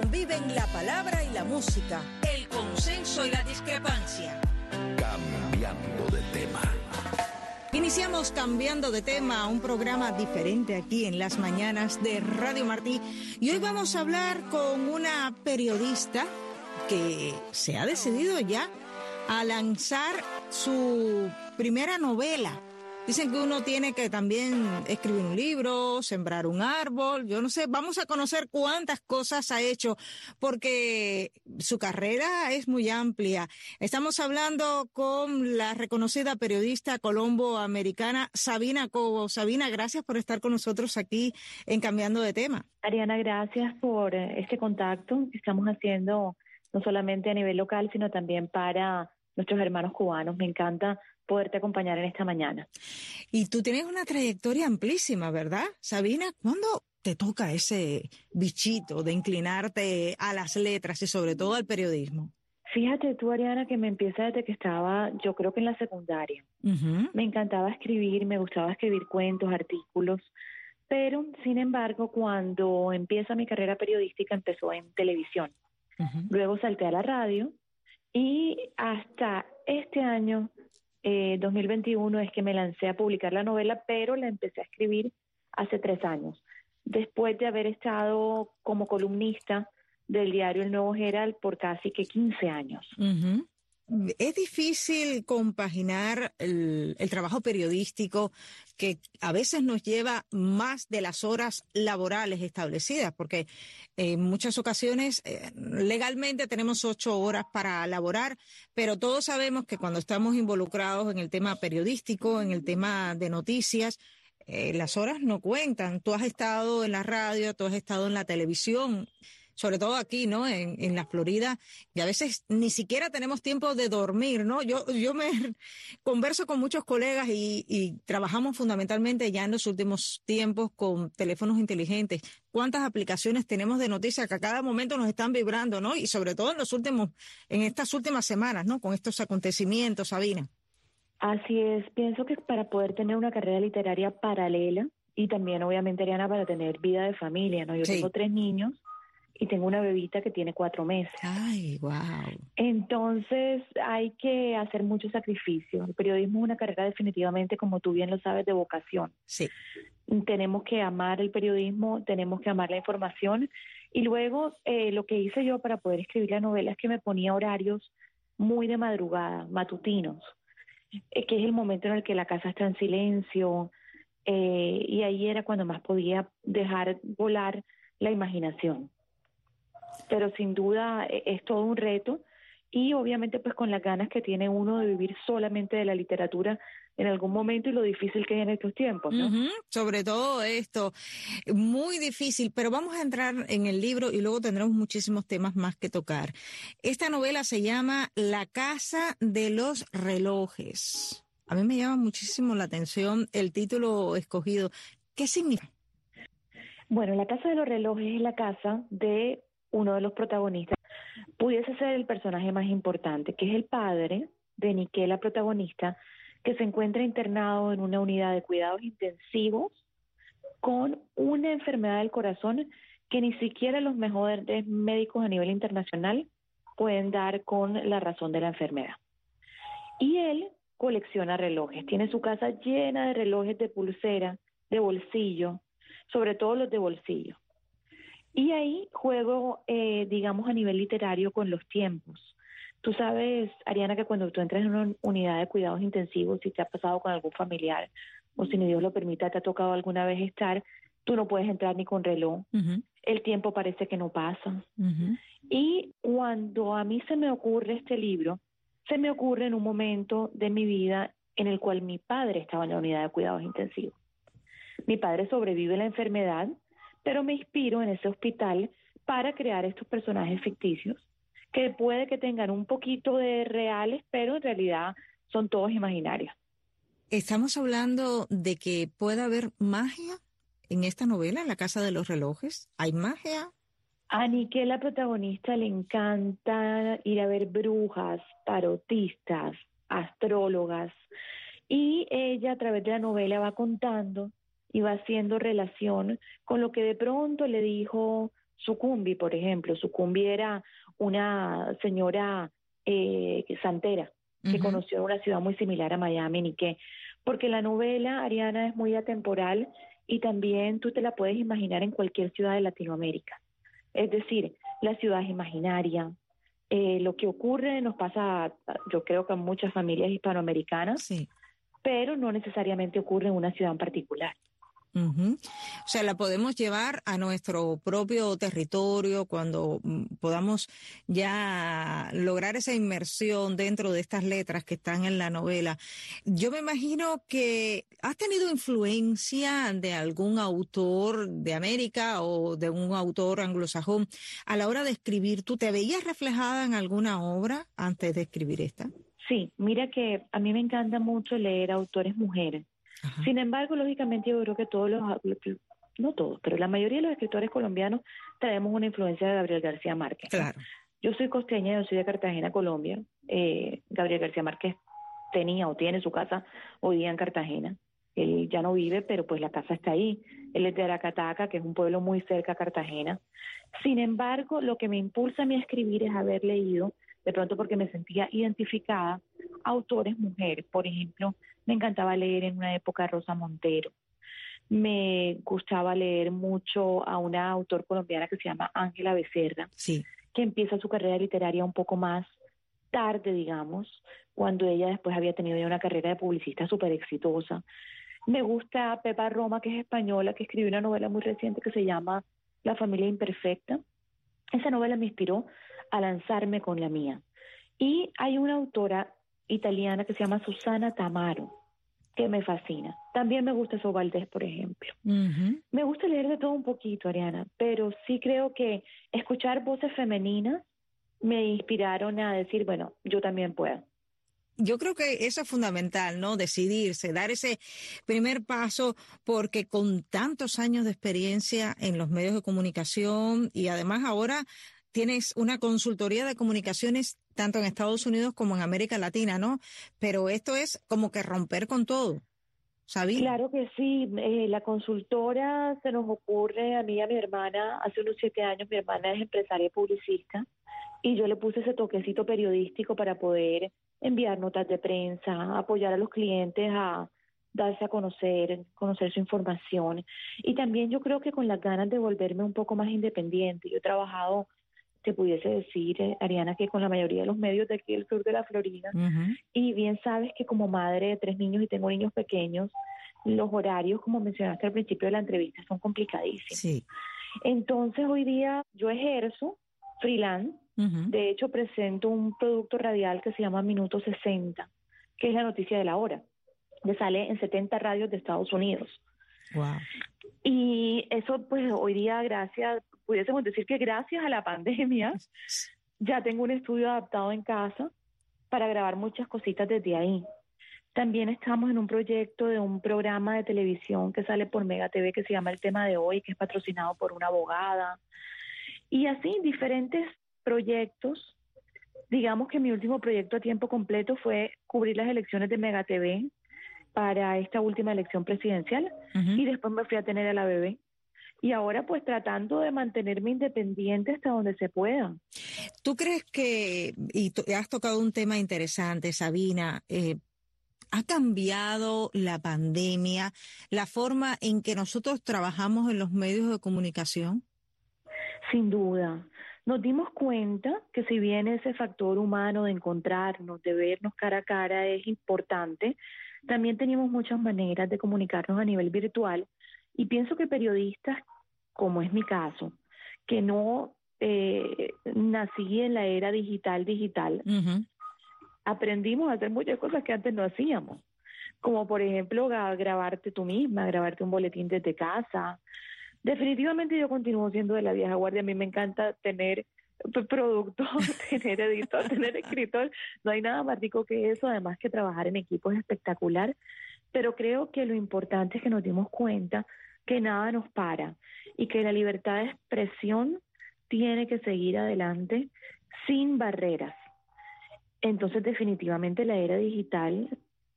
conviven la palabra y la música, el consenso y la discrepancia. Cambiando de tema. Iniciamos cambiando de tema, un programa diferente aquí en las mañanas de Radio Martí. Y hoy vamos a hablar con una periodista que se ha decidido ya a lanzar su primera novela. Dicen que uno tiene que también escribir un libro, sembrar un árbol, yo no sé, vamos a conocer cuántas cosas ha hecho, porque su carrera es muy amplia. Estamos hablando con la reconocida periodista colombo-americana Sabina Cobo. Sabina, gracias por estar con nosotros aquí en Cambiando de Tema. Ariana, gracias por eh, este contacto que estamos haciendo no solamente a nivel local, sino también para nuestros hermanos cubanos. Me encanta poderte acompañar en esta mañana. Y tú tienes una trayectoria amplísima, ¿verdad? Sabina, ¿cuándo te toca ese bichito de inclinarte a las letras y sobre todo al periodismo? Fíjate tú, Ariana, que me empieza desde que estaba, yo creo que en la secundaria. Me encantaba escribir, me gustaba escribir cuentos, artículos, pero sin embargo, cuando empieza mi carrera periodística, empezó en televisión. Luego salté a la radio y hasta este año 2021 eh, es que me lancé a publicar la novela, pero la empecé a escribir hace tres años, después de haber estado como columnista del diario El Nuevo Herald por casi que 15 años. Es difícil compaginar el, trabajo periodístico que a veces nos lleva más de las horas laborales establecidas, porque en muchas ocasiones eh, legalmente tenemos ocho horas para laborar, pero todos sabemos que cuando estamos involucrados en el tema periodístico, en el tema de noticias, eh, las horas no cuentan. Tú has estado en la radio, tú has estado en la televisión sobre todo aquí, ¿no? En, en la Florida, y a veces ni siquiera tenemos tiempo de dormir, ¿no? Yo, yo me converso con muchos colegas y, y trabajamos fundamentalmente ya en los últimos tiempos con teléfonos inteligentes. ¿Cuántas aplicaciones tenemos de noticias que a cada momento nos están vibrando, ¿no? Y sobre todo en los últimos, en estas últimas semanas, ¿no? Con estos acontecimientos, Sabina. Así es, pienso que para poder tener una carrera literaria paralela y también obviamente Ariana para tener vida de familia, ¿no? Yo tengo tres niños y tengo una bebita que tiene cuatro meses. Ay, wow. Entonces hay que hacer mucho sacrificio. El periodismo es una carrera definitivamente, como tú bien lo sabes, de vocación. Sí. Tenemos que amar el periodismo, tenemos que amar la información. Y luego eh, lo que hice yo para poder escribir la novela es que me ponía horarios muy de madrugada, matutinos, eh, que es el momento en el que la casa está en silencio. Eh, y ahí era cuando más podía dejar volar la imaginación pero sin duda e, es todo un reto y obviamente pues con las ganas que tiene uno de vivir solamente de la literatura en algún momento y lo difícil que es en estos tiempos. ¿no? Sobre todo esto, muy difícil, pero vamos a entrar en el libro y luego tendremos muchísimos temas más que tocar. Esta novela se llama La Casa de los Relojes. A mí me llama muchísimo la atención el título escogido. ¿Qué significa? Bueno, La Casa de los Relojes es la casa de uno de los protagonistas pudiese ser el personaje más importante, que es el padre de Nique, la protagonista, que se encuentra internado en una unidad de cuidados intensivos con una enfermedad del corazón que ni siquiera los mejores médicos a nivel internacional pueden dar con la razón de la enfermedad. Y él colecciona relojes, tiene su casa llena de relojes de pulsera, de bolsillo, sobre todo los de bolsillo. Y ahí juego, eh, digamos, a nivel literario con los tiempos. Tú sabes, Ariana, que cuando tú entras en una unidad de cuidados intensivos, si te ha pasado con algún familiar o si ni Dios lo permita, te ha tocado alguna vez estar, tú no puedes entrar ni con reloj. El tiempo parece que no pasa. Y cuando a mí se me ocurre este libro, se me ocurre en un momento de mi vida en el cual mi padre estaba en la unidad de cuidados intensivos. Mi padre sobrevive a la enfermedad, pero me inspiro en ese hospital para crear estos personajes ficticios que puede que tengan un poquito de reales, pero en realidad son todos imaginarios. Estamos hablando de que pueda haber magia en esta novela, en la Casa de los Relojes. ¿Hay magia? A Nike, la protagonista, le encanta ir a ver brujas, tarotistas, astrólogas, y ella a través de la novela va contando y va haciendo relación con lo que de pronto le dijo Sucumbi, por ejemplo. Sucumbi era una señora eh, santera que conoció una ciudad muy similar a Miami, ni qué. Porque la novela, Ariana, es muy atemporal y también tú te la puedes imaginar en cualquier ciudad de Latinoamérica. Es decir, la ciudad es imaginaria. Eh, lo que ocurre nos pasa, yo creo que a muchas familias hispanoamericanas, sí. pero no necesariamente ocurre en una ciudad en particular. O sea, la podemos llevar a nuestro propio territorio cuando mm, podamos ya lograr esa inmersión dentro de estas letras que están en la novela. Yo me imagino que has tenido influencia de algún autor de América o de un autor anglosajón a la hora de escribir. ¿Tú te veías reflejada en alguna obra antes de escribir esta? Sí, mira que a mí me encanta mucho leer autores mujeres. Sin embargo, lógicamente yo creo que todos los, no todos, pero la mayoría de los escritores colombianos tenemos una influencia de Gabriel García Márquez. Claro. Yo soy costeña, yo soy de Cartagena, Colombia. Eh, Gabriel García Márquez tenía o tiene su casa hoy día en Cartagena. Él ya no vive, pero pues la casa está ahí. Él es de Aracataca, que es un pueblo muy cerca a Cartagena. Sin embargo, lo que me impulsa a mí a escribir es haber leído, de pronto porque me sentía identificada, autores mujeres. Por ejemplo, me encantaba leer en una época Rosa Montero. Me gustaba leer mucho a una autor colombiana que se llama Ángela Becerra, sí. que empieza su carrera literaria un poco más tarde, digamos, cuando ella después había tenido ya una carrera de publicista súper exitosa. Me gusta Pepa Roma, que es española, que escribió una novela muy reciente que se llama La familia imperfecta. Esa novela me inspiró a lanzarme con la mía. Y hay una autora italiana que se llama Susana Tamaro, que me fascina. También me gusta Valdés, por ejemplo. Me gusta leer de todo un poquito, Ariana, pero sí creo que escuchar voces femeninas me inspiraron a decir, bueno, yo también puedo. Yo creo que eso es fundamental, ¿no? Decidirse, dar ese primer paso, porque con tantos años de experiencia en los medios de comunicación y además ahora tienes una consultoría de comunicaciones tanto en Estados Unidos como en América Latina, ¿no? Pero esto es como que romper con todo. ¿Sabía? Claro que sí. Eh, la consultora se nos ocurre a mí y a mi hermana, hace unos siete años, mi hermana es empresaria publicista, y yo le puse ese toquecito periodístico para poder enviar notas de prensa, apoyar a los clientes a darse a conocer, conocer su información. Y también yo creo que con las ganas de volverme un poco más independiente. Yo he trabajado te pudiese decir, eh, Ariana, que con la mayoría de los medios de aquí del sur de la Florida, y bien sabes que como madre de tres niños y tengo niños pequeños, los horarios, como mencionaste al principio de la entrevista, son complicadísimos. Sí. Entonces, hoy día yo ejerzo freelance, de hecho presento un producto radial que se llama Minuto 60, que es la noticia de la hora, que sale en 70 radios de Estados Unidos. Wow. Y eso, pues hoy día, gracias, pudiésemos decir que gracias a la pandemia, ya tengo un estudio adaptado en casa para grabar muchas cositas desde ahí. También estamos en un proyecto de un programa de televisión que sale por Mega TV que se llama El tema de hoy, que es patrocinado por una abogada. Y así diferentes proyectos. Digamos que mi último proyecto a tiempo completo fue cubrir las elecciones de Mega TV para esta última elección presidencial y después me fui a tener a la bebé y ahora pues tratando de mantenerme independiente hasta donde se pueda. ¿Tú crees que, y has tocado un tema interesante, Sabina, eh, ¿ha cambiado la pandemia la forma en que nosotros trabajamos en los medios de comunicación? Sin duda. Nos dimos cuenta que si bien ese factor humano de encontrarnos, de vernos cara a cara es importante, también teníamos muchas maneras de comunicarnos a nivel virtual y pienso que periodistas, como es mi caso, que no eh, nací en la era digital, digital, aprendimos a hacer muchas cosas que antes no hacíamos, como por ejemplo grabarte tú misma, grabarte un boletín desde casa. Definitivamente yo continúo siendo de la vieja guardia, a mí me encanta tener producto, tener editor, tener escritor, no hay nada más rico que eso, además que trabajar en equipo es espectacular, pero creo que lo importante es que nos dimos cuenta que nada nos para y que la libertad de expresión tiene que seguir adelante sin barreras. Entonces definitivamente la era digital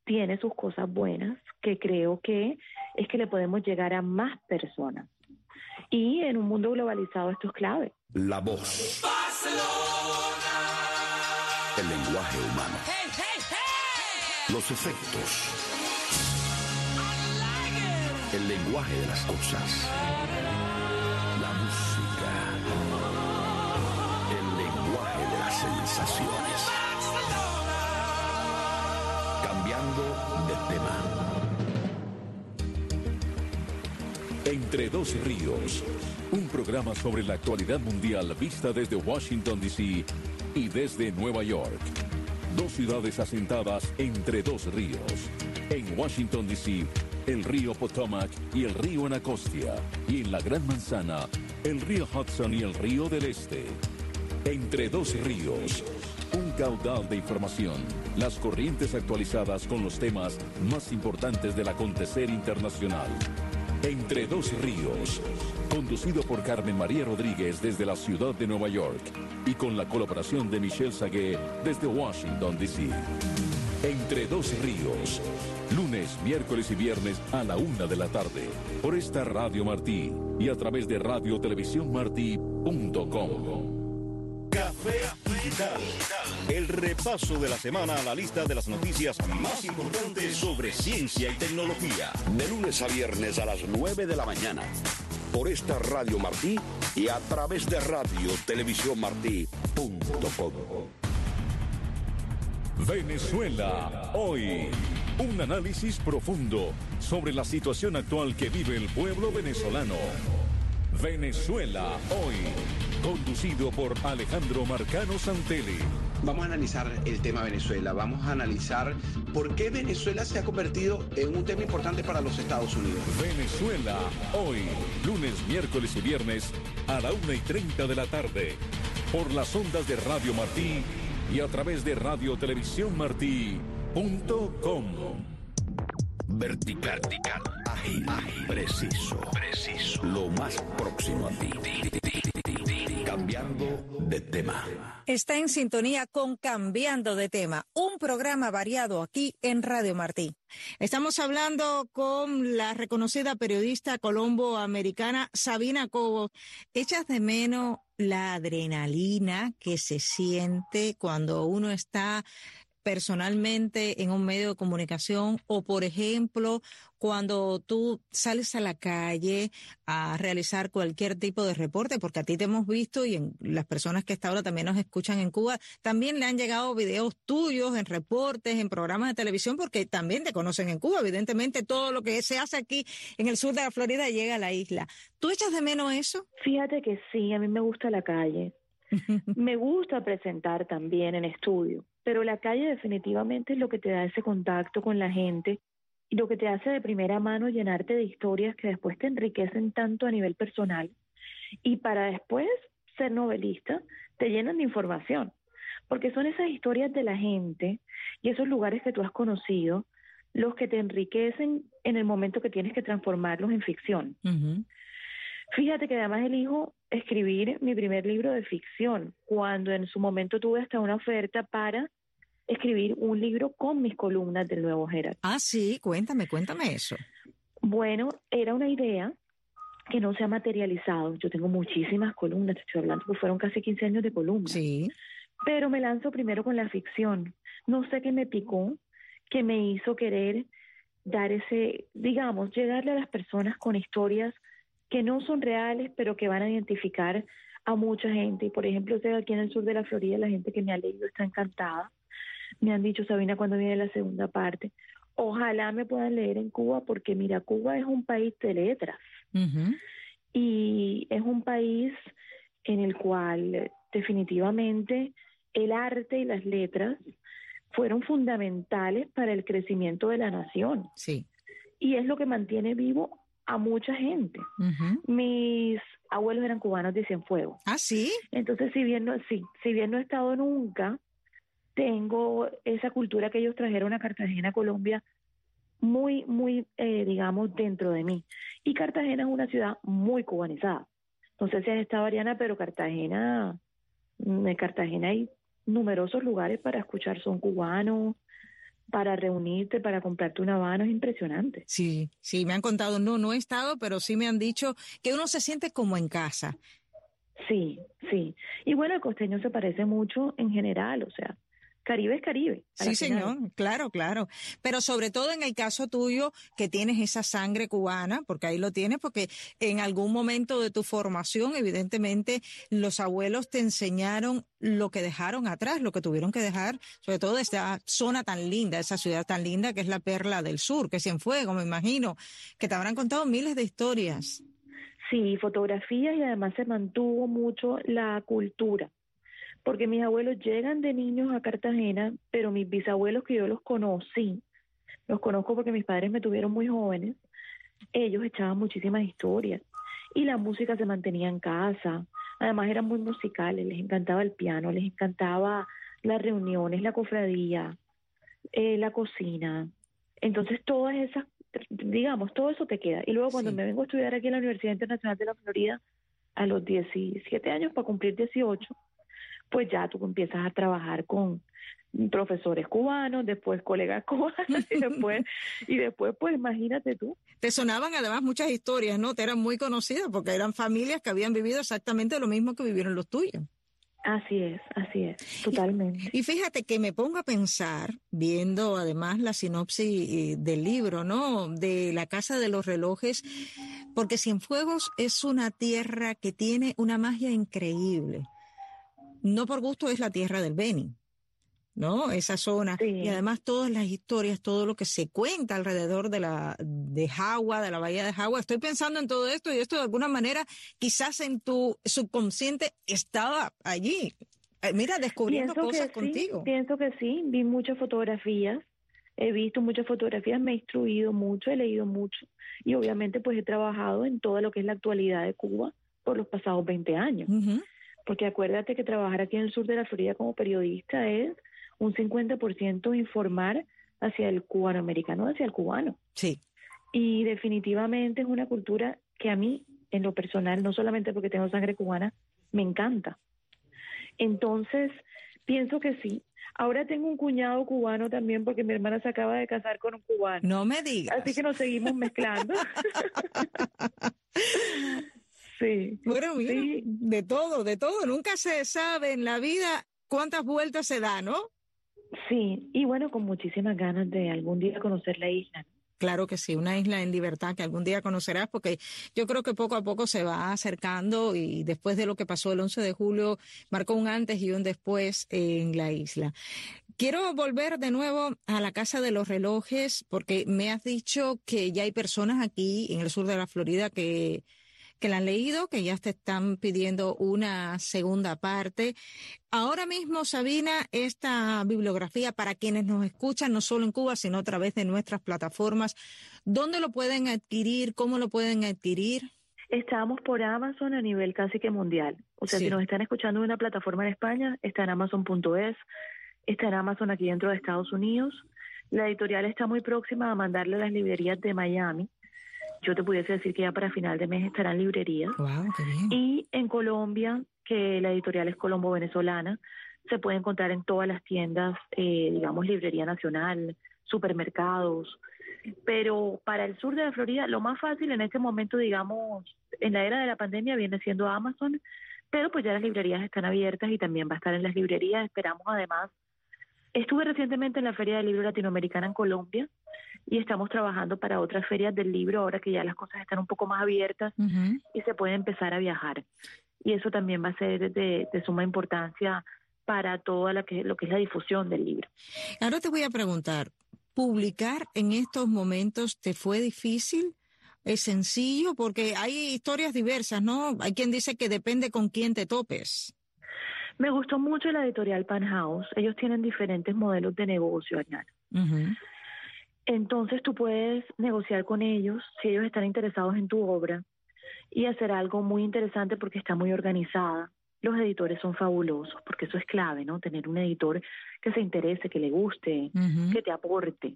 tiene sus cosas buenas, que creo que es que le podemos llegar a más personas. Y en un mundo globalizado esto es clave. La voz. El lenguaje humano. Los efectos. El lenguaje de las cosas. La música. El lenguaje de las sensaciones. Cambiando de tema. Entre dos ríos, un programa sobre la actualidad mundial vista desde Washington, D.C. y desde Nueva York. Dos ciudades asentadas entre dos ríos. En Washington, D.C., el río Potomac y el río Anacostia. Y en la Gran Manzana, el río Hudson y el río del Este. Entre dos ríos, un caudal de información, las corrientes actualizadas con los temas más importantes del acontecer internacional. Entre dos ríos, conducido por Carmen María Rodríguez desde la ciudad de Nueva York y con la colaboración de Michelle Sagué desde Washington, D.C. Entre dos ríos, lunes, miércoles y viernes a la una de la tarde, por esta Radio Martí y a través de radiotelevisiónmartí.com. Café Digital. El repaso de la semana a la lista de las noticias más importantes sobre ciencia y tecnología. De lunes a viernes a las 9 de la mañana. Por esta Radio Martí y a través de Radio Televisión Martí.com. Venezuela, hoy. Un análisis profundo sobre la situación actual que vive el pueblo venezolano. Venezuela, hoy. Conducido por Alejandro Marcano Santelli. Vamos a analizar el tema Venezuela, vamos a analizar por qué Venezuela se ha convertido en un tema importante para los Estados Unidos. Venezuela, hoy, lunes, miércoles y viernes a la una y 30 de la tarde, por las ondas de Radio Martí y a través de Radio Televisión Martí.com. Vertical, ágil, ágil, preciso, preciso. Lo más próximo a ti. De tema. Está en sintonía con Cambiando de tema, un programa variado aquí en Radio Martí. Estamos hablando con la reconocida periodista colombo-americana Sabina Cobo. ¿Echas de menos la adrenalina que se siente cuando uno está personalmente en un medio de comunicación o, por ejemplo, cuando tú sales a la calle a realizar cualquier tipo de reporte, porque a ti te hemos visto y en las personas que hasta ahora también nos escuchan en Cuba, también le han llegado videos tuyos en reportes, en programas de televisión, porque también te conocen en Cuba. Evidentemente, todo lo que se hace aquí en el sur de la Florida llega a la isla. ¿Tú echas de menos eso? Fíjate que sí, a mí me gusta la calle. me gusta presentar también en estudio, pero la calle definitivamente es lo que te da ese contacto con la gente y lo que te hace de primera mano llenarte de historias que después te enriquecen tanto a nivel personal y para después ser novelista te llenan de información, porque son esas historias de la gente y esos lugares que tú has conocido los que te enriquecen en el momento que tienes que transformarlos en ficción. Fíjate que además elijo escribir mi primer libro de ficción, cuando en su momento tuve hasta una oferta para escribir un libro con mis columnas del Nuevo Herald. Ah, sí, cuéntame, cuéntame eso. Bueno, era una idea que no se ha materializado. Yo tengo muchísimas columnas, te estoy hablando que fueron casi 15 años de columnas. Sí. Pero me lanzo primero con la ficción. No sé qué me picó, que me hizo querer dar ese, digamos, llegarle a las personas con historias que no son reales, pero que van a identificar a mucha gente. Y por ejemplo, aquí en el sur de la Florida, la gente que me ha leído está encantada. Me han dicho, Sabina, cuando viene la segunda parte. Ojalá me puedan leer en Cuba, porque mira, Cuba es un país de letras. Y es un país en el cual definitivamente el arte y las letras fueron fundamentales para el crecimiento de la nación. Sí. Y es lo que mantiene vivo a mucha gente. Mis abuelos eran cubanos de Cienfuegos. Ah, sí. Entonces, si bien no, sí, si bien no he estado nunca, tengo esa cultura que ellos trajeron a Cartagena, Colombia, muy, muy, eh, digamos, dentro de mí. Y Cartagena es una ciudad muy cubanizada. No sé si has estado, Ariana, pero Cartagena, en Cartagena hay numerosos lugares para escuchar son cubanos, para reunirte, para comprarte una habano, es impresionante. Sí, sí, me han contado, no, no he estado, pero sí me han dicho que uno se siente como en casa. Sí, sí. Y bueno, el costeño se parece mucho en general, o sea, Caribe es Caribe. Sí, señor, claro, claro. Pero sobre todo en el caso tuyo, que tienes esa sangre cubana, porque ahí lo tienes, porque en algún momento de tu formación, evidentemente, los abuelos te enseñaron lo que dejaron atrás, lo que tuvieron que dejar, sobre todo esta zona tan linda, esa ciudad tan linda que es la Perla del Sur, que es Cienfuegos, me imagino, que te habrán contado miles de historias. Sí, fotografías y además se mantuvo mucho la cultura porque mis abuelos llegan de niños a Cartagena, pero mis bisabuelos que yo los conocí, los conozco porque mis padres me tuvieron muy jóvenes, ellos echaban muchísimas historias y la música se mantenía en casa. Además eran muy musicales, les encantaba el piano, les encantaba las reuniones, la cofradía, eh, la cocina. Entonces todas esas, digamos, todo eso te queda. Y luego cuando me vengo a estudiar aquí en la Universidad Internacional de la Florida, a los 17 años para cumplir 18, pues ya tú empiezas a trabajar con profesores cubanos, después colegas cubanos y después, y después pues imagínate tú. Te sonaban además muchas historias, ¿no? Te eran muy conocidas porque eran familias que habían vivido exactamente lo mismo que vivieron los tuyos. Así es, así es, totalmente. Y, fíjate que me pongo a pensar, viendo además la sinopsis eh, del libro, ¿no? De la Casa de los Relojes, porque Cienfuegos es una tierra que tiene una magia increíble no por gusto es la tierra del Beni, ¿no? Esa zona. Y además todas las historias, todo lo que se cuenta alrededor de la de Jagua, de la bahía de Jagua. Estoy pensando en todo esto y esto de alguna manera quizás en tu subconsciente estaba allí. Eh, mira, descubriendo cosas contigo. pienso que sí, vi muchas fotografías, he visto muchas fotografías, me he instruido mucho, he leído mucho y obviamente pues he trabajado en todo lo que es la actualidad de Cuba por los pasados 20 años. Porque acuérdate que trabajar aquí en el sur de la Florida como periodista es un 50% informar hacia el cubano americano, hacia el cubano. Sí. Y definitivamente es una cultura que a mí, en lo personal, no solamente porque tengo sangre cubana, me encanta. Entonces, pienso que sí. Ahora tengo un cuñado cubano también porque mi hermana se acaba de casar con un cubano. No me digas. Así que nos seguimos mezclando. Sí. Bueno, de todo, de todo. Nunca se sabe en la vida cuántas vueltas se da, ¿no? Sí, y bueno, con muchísimas ganas de algún día conocer la isla. Claro que sí, una isla en libertad que algún día conocerás porque yo creo que poco a poco se va acercando y después de lo que pasó el 11 de julio marcó un antes y un después en la isla. Quiero volver de nuevo a la Casa de los Relojes porque me has dicho que ya hay personas aquí en el sur de la Florida que que la han leído, que ya te están pidiendo una segunda parte. Ahora mismo, Sabina, esta bibliografía para quienes nos escuchan, no solo en Cuba, sino a través de nuestras plataformas, ¿dónde lo pueden adquirir? ¿Cómo lo pueden adquirir? Estamos por Amazon a nivel casi que mundial. O sea, si nos están escuchando en una plataforma en España, está en amazon.es, está en Amazon aquí dentro de Estados Unidos. La editorial está muy próxima a mandarle a las librerías de Miami yo te pudiese decir que ya para final de mes estará en librerías. Y en Colombia, que la editorial es Colombo Venezolana, se puede encontrar en todas las tiendas, eh, digamos, librería nacional, supermercados. Pero para el sur de la Florida, lo más fácil en este momento, digamos, en la era de la pandemia viene siendo Amazon, pero pues ya las librerías están abiertas y también va a estar en las librerías. Esperamos además Estuve recientemente en la Feria del Libro Latinoamericana en Colombia y estamos trabajando para otras ferias del libro ahora que ya las cosas están un poco más abiertas y se puede empezar a viajar. Y eso también va a ser de, suma importancia para toda la que, lo que es la difusión del libro. Ahora te voy a preguntar, ¿publicar en estos momentos te fue difícil? ¿Es sencillo? Porque hay historias diversas, ¿no? Hay quien dice que depende con quién te topes. Me gustó mucho la editorial Pan House. Ellos tienen diferentes modelos de negocio, Ariana. Entonces tú puedes negociar con ellos si ellos están interesados en tu obra y hacer algo muy interesante porque está muy organizada. Los editores son fabulosos porque eso es clave, ¿no? Tener un editor que se interese, que le guste, que te aporte.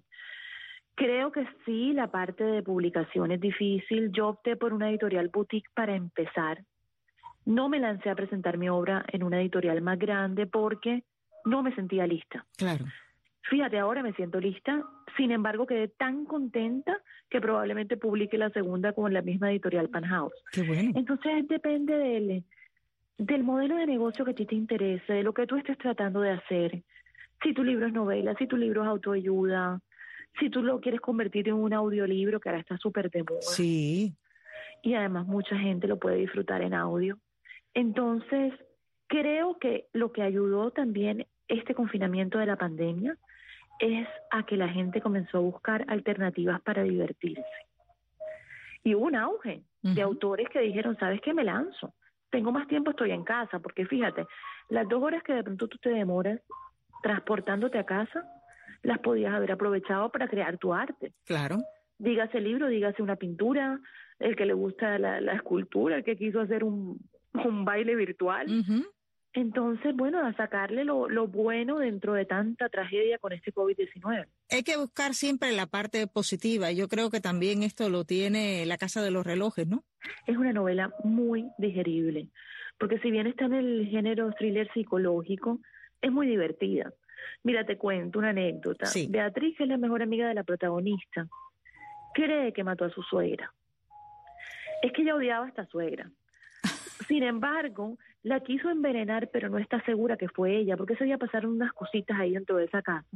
Creo que sí, la parte de publicación es difícil. Yo opté por una editorial boutique para empezar, no me lancé a presentar mi obra en una editorial más grande porque no me sentía lista. Claro. Fíjate, ahora me siento lista, sin embargo quedé tan contenta que probablemente publique la segunda con la misma editorial Panhouse. Qué bueno. Entonces depende del, del modelo de negocio que a ti te interese, de lo que tú estés tratando de hacer. Si tu libro es novela, si tu libro es autoayuda, si tú lo quieres convertir en un audiolibro, que ahora está súper de moda. Sí. Y además mucha gente lo puede disfrutar en audio. Entonces, creo que lo que ayudó también este confinamiento de la pandemia es a que la gente comenzó a buscar alternativas para divertirse. Y hubo un auge de autores que dijeron, ¿sabes qué? Me lanzo. Tengo más tiempo, estoy en casa, porque fíjate, las dos horas que de pronto tú te demoras transportándote a casa, las podías haber aprovechado para crear tu arte. Claro. Dígase libro, dígase una pintura, el que le gusta la, escultura, el que quiso hacer un, baile virtual. Entonces, bueno, a sacarle lo, lo, bueno dentro de tanta tragedia con este COVID-19. Hay que buscar siempre la parte positiva. Yo creo que también esto lo tiene La Casa de los Relojes, ¿no? Es una novela muy digerible, porque si bien está en el género thriller psicológico, es muy divertida. Mira, te cuento una anécdota. Beatriz, que es la mejor amiga de la protagonista, cree que mató a su suegra. Es que ella odiaba a esta suegra. Sin embargo, la quiso envenenar, pero no está segura que fue ella, porque ese día pasaron unas cositas ahí dentro de esa casa.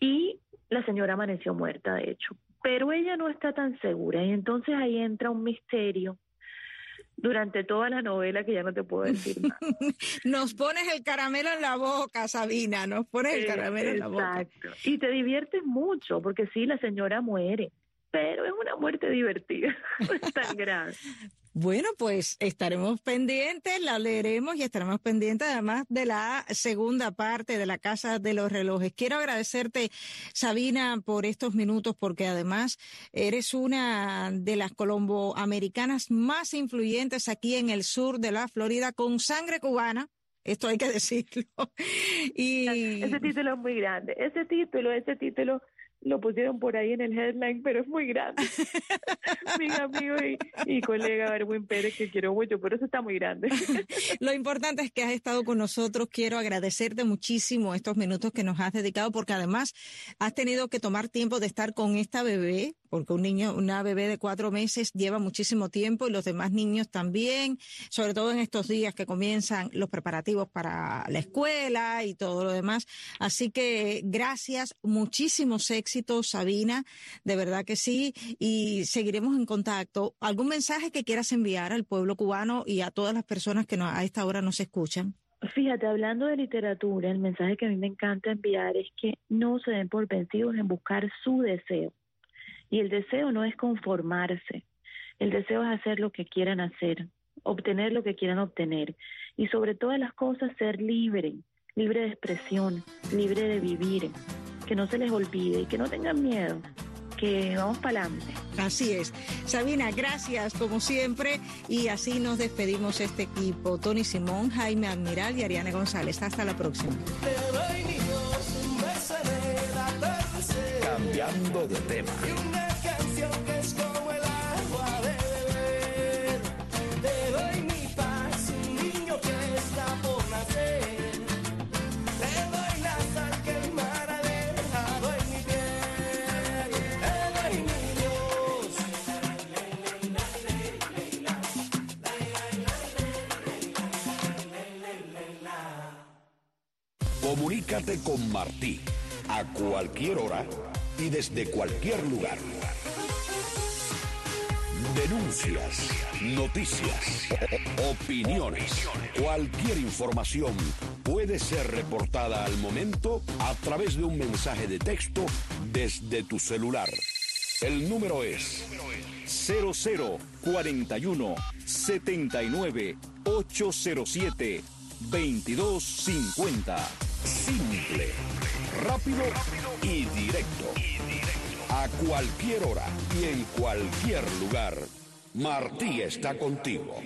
Y la señora amaneció muerta, de hecho. Pero ella no está tan segura, y entonces ahí entra un misterio durante toda la novela que ya no te puedo decir nada. nos pones el caramelo en la boca, Sabina, nos pones el caramelo en la boca. Exacto. Y te diviertes mucho, porque sí, la señora muere, pero es una muerte divertida, no es tan grave. Bueno, pues estaremos pendientes, la leeremos y estaremos pendientes además de la segunda parte de la Casa de los Relojes. Quiero agradecerte, Sabina, por estos minutos porque además eres una de las colomboamericanas más influyentes aquí en el sur de la Florida con sangre cubana. Esto hay que decirlo. Y... Ese título es muy grande. Ese título, ese título lo pusieron por ahí en el headline, pero es muy grande. Mi amigo y, colega Erwin Pérez, que quiero mucho, pero eso está muy grande. Lo importante es que has estado con nosotros. Quiero agradecerte muchísimo estos minutos que nos has dedicado, porque además has tenido que tomar tiempo de estar con esta bebé, porque un niño, una bebé de cuatro meses lleva muchísimo tiempo y los demás niños también, sobre todo en estos días que comienzan los preparativos para la escuela y todo lo demás. Así que gracias, muchísimos éxitos Sabina, de verdad que sí, y seguiremos en contacto. ¿Algún mensaje que quieras enviar al pueblo cubano y a todas las personas que a esta hora nos escuchan? Fíjate, hablando de literatura, el mensaje que a mí me encanta enviar es que no se den por vencidos en buscar su deseo. Y el deseo no es conformarse, el deseo es hacer lo que quieran hacer, obtener lo que quieran obtener y sobre todas las cosas ser libre, libre de expresión, libre de vivir, que no se les olvide y que no tengan miedo que vamos para adelante. Así es. Sabina, gracias como siempre y así nos despedimos este equipo. Tony Simón, Jaime Admiral y Ariane González. Hasta la próxima. Cambiando de tema. Comunícate con Martí a cualquier hora y desde cualquier lugar. Denuncias, noticias, opiniones, cualquier información puede ser reportada al momento a través de un mensaje de texto desde tu celular. El número es 0041 79 807 2250. Simple, rápido y directo. A cualquier hora y en cualquier lugar, Martí está contigo.